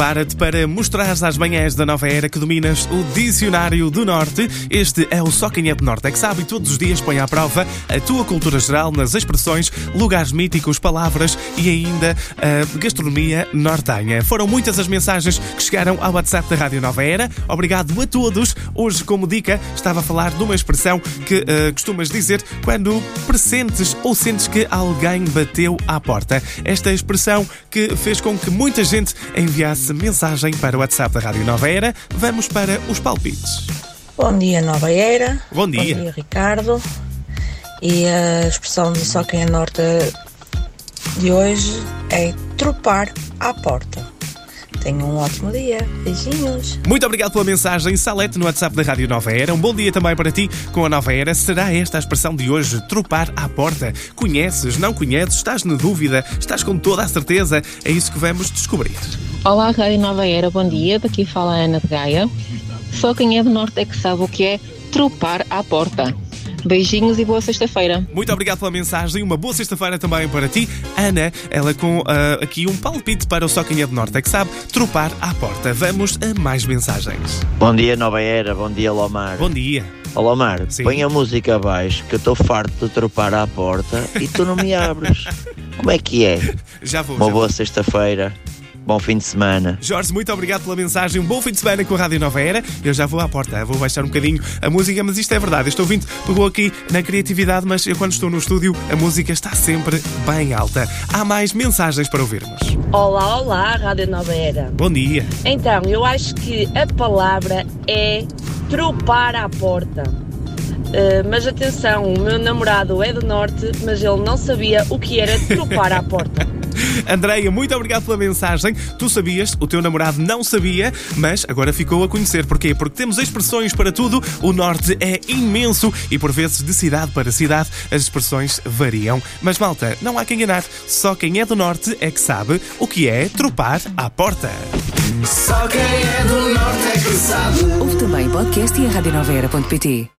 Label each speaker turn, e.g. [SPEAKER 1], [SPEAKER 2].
[SPEAKER 1] Prepara-te para mostrares às manhãs da nova era que dominas o Dicionário do Norte. Este é o Só Quem é do Norte é que sabe e todos os dias põe à prova a tua cultura geral nas expressões, lugares míticos, palavras e ainda a gastronomia nortenha. Foram muitas as mensagens que chegaram ao WhatsApp da Rádio Nova Era. Obrigado a todos. Hoje, como dica, estava a falar de uma expressão que uh, costumas dizer quando pressentes ou sentes que alguém bateu à porta. Esta expressão que fez com que muita gente enviasse mensagem para o WhatsApp da Rádio Nova Era. Vamos para os palpites.
[SPEAKER 2] Bom dia, Nova Era.
[SPEAKER 1] Bom dia.
[SPEAKER 2] Bom dia, Ricardo. E a expressão de só quem é norte de hoje é tropar à porta. Tenham um ótimo dia. Beijinhos.
[SPEAKER 1] Muito obrigado pela mensagem, Salete, no WhatsApp da Rádio Nova Era. Um bom dia também para ti com a Nova Era. Será esta a expressão de hoje, tropar à porta? Conheces, não conheces, estás na dúvida, estás com toda a certeza? É isso que vamos descobrir.
[SPEAKER 3] Olá, Rádio Nova Era, bom dia. Daqui fala a Ana de Gaia. Só quem é do Norte é que sabe o que é tropar à porta. Beijinhos e boa sexta-feira.
[SPEAKER 1] Muito obrigado pela mensagem. Uma boa sexta-feira também para ti. Ana, ela com uh, aqui um palpite para o Só Quem é do Norte é que sabe tropar à porta. Vamos a mais mensagens.
[SPEAKER 4] Bom dia, Nova Era. Bom dia, Lomar.
[SPEAKER 1] Bom dia.
[SPEAKER 4] Ó, Lomar,
[SPEAKER 1] Sim.
[SPEAKER 4] põe a música abaixo que eu estou farto de tropar à porta e tu não me abres. Como é que é?
[SPEAKER 1] Já vou.
[SPEAKER 4] Uma
[SPEAKER 1] já
[SPEAKER 4] boa sexta-feira. Bom fim de semana.
[SPEAKER 1] Jorge, muito obrigado pela mensagem. Um bom fim de semana com a Rádio Nova Era. Eu já vou à porta, vou baixar um bocadinho a música, mas isto é verdade. Este ouvinte pegou aqui na criatividade, mas eu quando estou no estúdio, a música está sempre bem alta. Há mais mensagens para ouvirmos.
[SPEAKER 5] Olá, olá, Rádio Nova Era.
[SPEAKER 1] Bom dia.
[SPEAKER 5] Então, eu acho que a palavra é tropar à porta. Uh, mas atenção, o meu namorado é do norte, mas ele não sabia o que era tropar à porta.
[SPEAKER 1] Andreia, muito obrigado pela mensagem. Tu sabias, o teu namorado não sabia, mas agora ficou a conhecer. Porquê? Porque temos expressões para tudo. O norte é imenso e por vezes de cidade para cidade as expressões variam. Mas malta, não há quem enganar. Só quem é do norte é que sabe o que é tropar à porta.
[SPEAKER 6] Só quem é do norte é que sabe.
[SPEAKER 7] Ouve também o podcast e a.